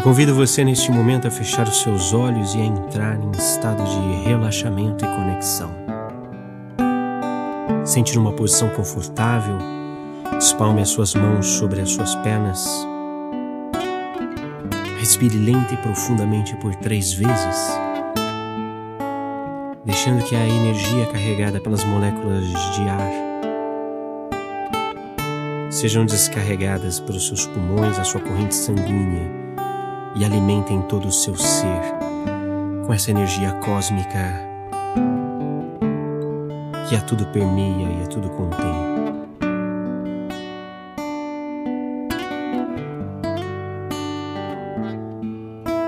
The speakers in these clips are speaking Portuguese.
Eu convido você neste momento a fechar os seus olhos e a entrar em estado de relaxamento e conexão. Sente numa posição confortável, espalme as suas mãos sobre as suas pernas. Respire lenta e profundamente por três vezes, deixando que a energia carregada pelas moléculas de ar sejam descarregadas pelos seus pulmões, a sua corrente sanguínea e alimentem todo o seu ser com essa energia cósmica que a tudo permeia e a tudo contém.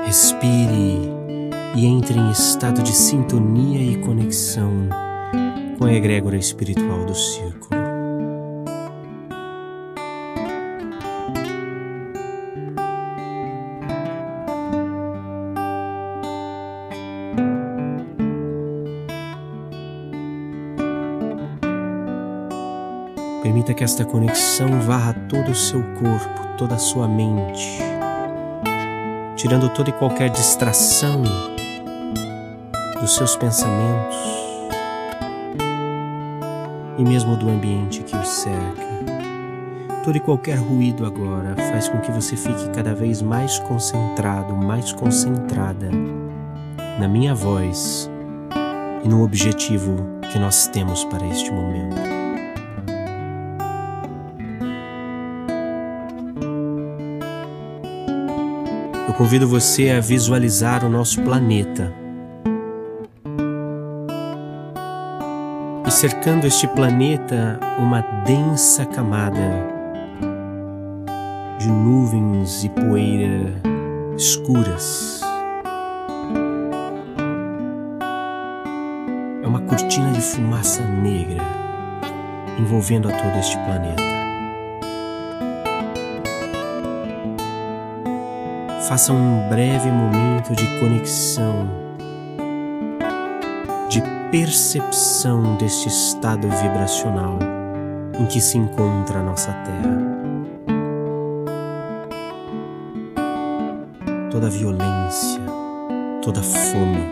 Respire e entre em estado de sintonia e conexão com a egrégora espiritual do círculo. Permita que esta conexão varra todo o seu corpo, toda a sua mente, tirando toda e qualquer distração dos seus pensamentos e mesmo do ambiente que o cerca. Todo e qualquer ruído agora faz com que você fique cada vez mais concentrado, mais concentrada na minha voz e no objetivo que nós temos para este momento. Eu convido você a visualizar o nosso planeta. E cercando este planeta, uma densa camada de nuvens e poeira escuras. É uma cortina de fumaça negra envolvendo a todo este planeta. Faça um breve momento de conexão, de percepção deste estado vibracional em que se encontra a nossa Terra. Toda violência, toda fome,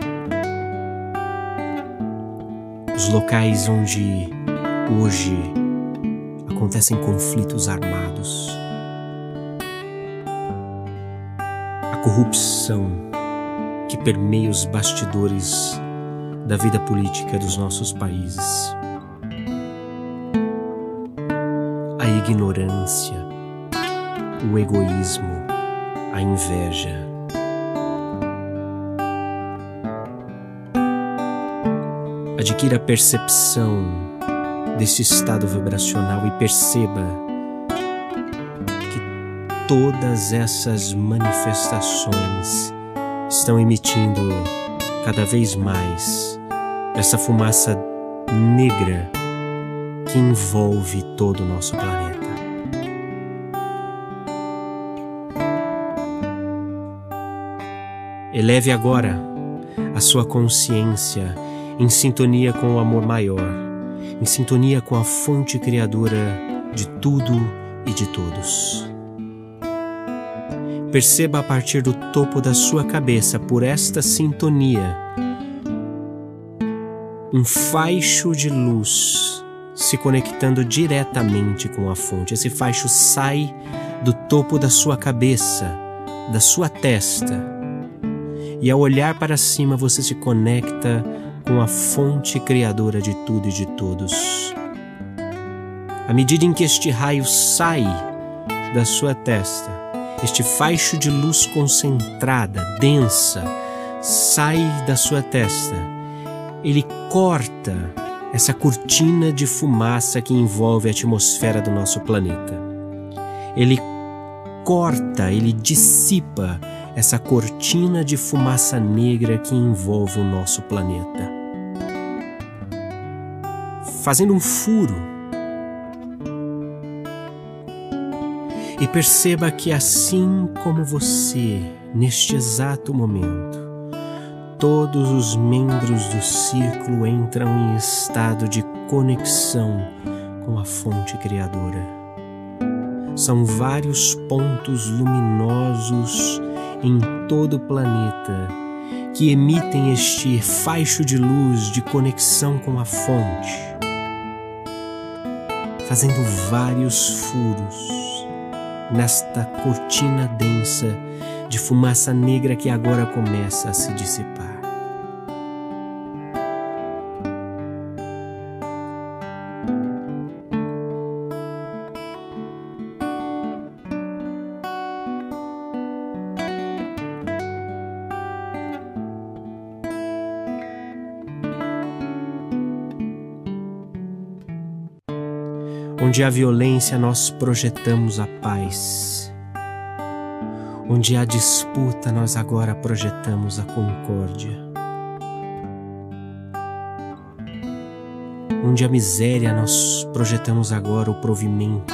os locais onde hoje acontecem conflitos armados corrupção que permeia os bastidores da vida política dos nossos países. A ignorância, o egoísmo, a inveja. Adquira a percepção desse estado vibracional e perceba todas essas manifestações estão emitindo cada vez mais essa fumaça negra que envolve todo o nosso planeta. Eleve agora a sua consciência em sintonia com o amor maior, em sintonia com a fonte criadora de tudo e de todos. Perceba a partir do topo da sua cabeça, por esta sintonia, um faixo de luz se conectando diretamente com a fonte. Esse faixo sai do topo da sua cabeça, da sua testa, e ao olhar para cima você se conecta com a fonte criadora de tudo e de todos. À medida em que este raio sai da sua testa, este faixo de luz concentrada, densa, sai da sua testa. Ele corta essa cortina de fumaça que envolve a atmosfera do nosso planeta. Ele corta, ele dissipa essa cortina de fumaça negra que envolve o nosso planeta. Fazendo um furo E perceba que assim como você, neste exato momento, todos os membros do círculo entram em estado de conexão com a fonte criadora. São vários pontos luminosos em todo o planeta que emitem este faixo de luz de conexão com a fonte, fazendo vários furos nesta cortina densa de fumaça negra que agora começa a se dissipar. Onde há violência, nós projetamos a paz. Onde há disputa, nós agora projetamos a concórdia. Onde há miséria, nós projetamos agora o provimento.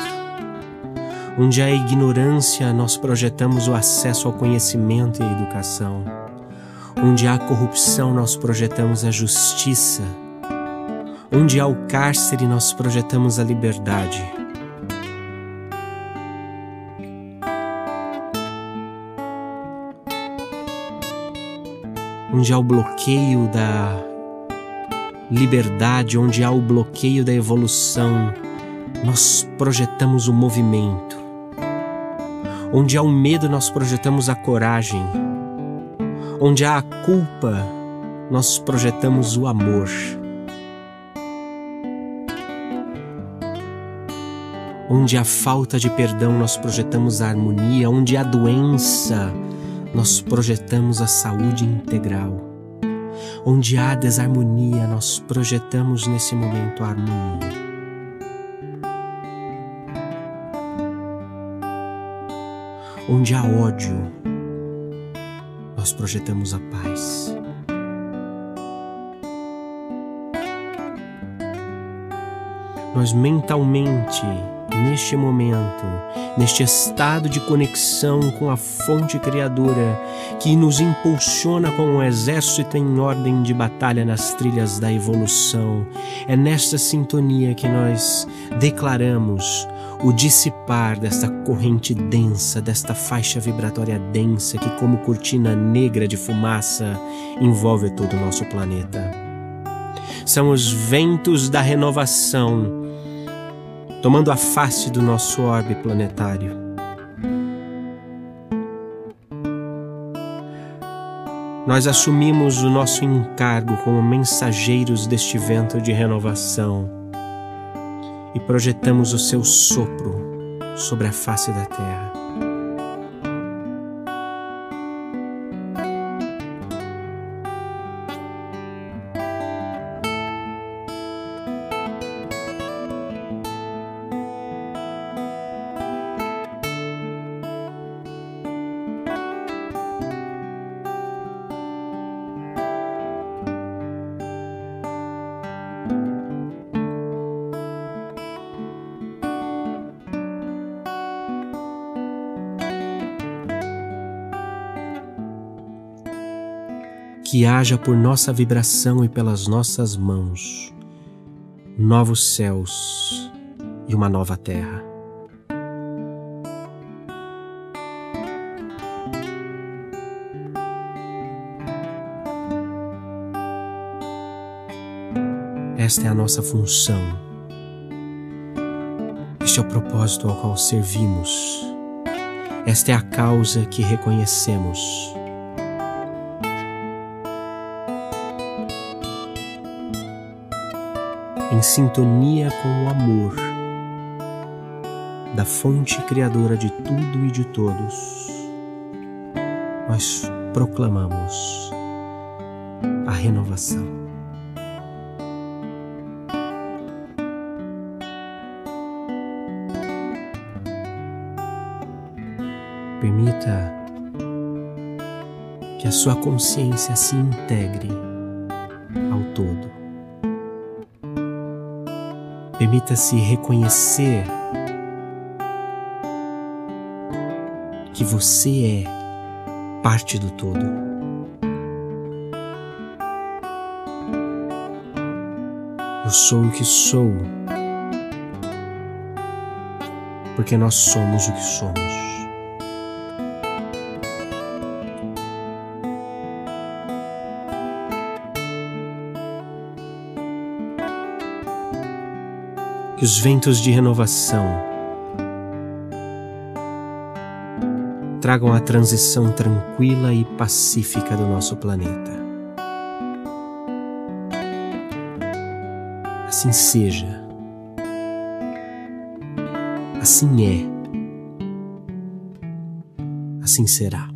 Onde há ignorância, nós projetamos o acesso ao conhecimento e à educação. Onde há corrupção, nós projetamos a justiça Onde há o cárcere, nós projetamos a liberdade. Onde há o bloqueio da liberdade, onde há o bloqueio da evolução, nós projetamos o movimento. Onde há o medo, nós projetamos a coragem. Onde há a culpa, nós projetamos o amor. Onde há falta de perdão, nós projetamos a harmonia. Onde há doença, nós projetamos a saúde integral. Onde há desarmonia, nós projetamos nesse momento a harmonia. Onde há ódio, nós projetamos a paz. Nós mentalmente neste momento, neste estado de conexão com a fonte criadora que nos impulsiona como um exército em ordem de batalha nas trilhas da evolução. É nesta sintonia que nós declaramos o dissipar desta corrente densa, desta faixa vibratória densa que, como cortina negra de fumaça, envolve todo o nosso planeta. São os ventos da renovação tomando a face do nosso orbe planetário. Nós assumimos o nosso encargo como mensageiros deste vento de renovação e projetamos o seu sopro sobre a face da Terra. Que haja por nossa vibração e pelas nossas mãos novos céus e uma nova terra. Esta é a nossa função. Este é o propósito ao qual servimos. Esta é a causa que reconhecemos. Em sintonia com o amor da fonte criadora de tudo e de todos, nós proclamamos a renovação. Permita que a sua consciência se integre ao todo. Permita-se reconhecer que você é parte do todo. Eu sou o que sou, porque nós somos o que somos. Os ventos de renovação tragam a transição tranquila e pacífica do nosso planeta. Assim seja. Assim é. Assim será.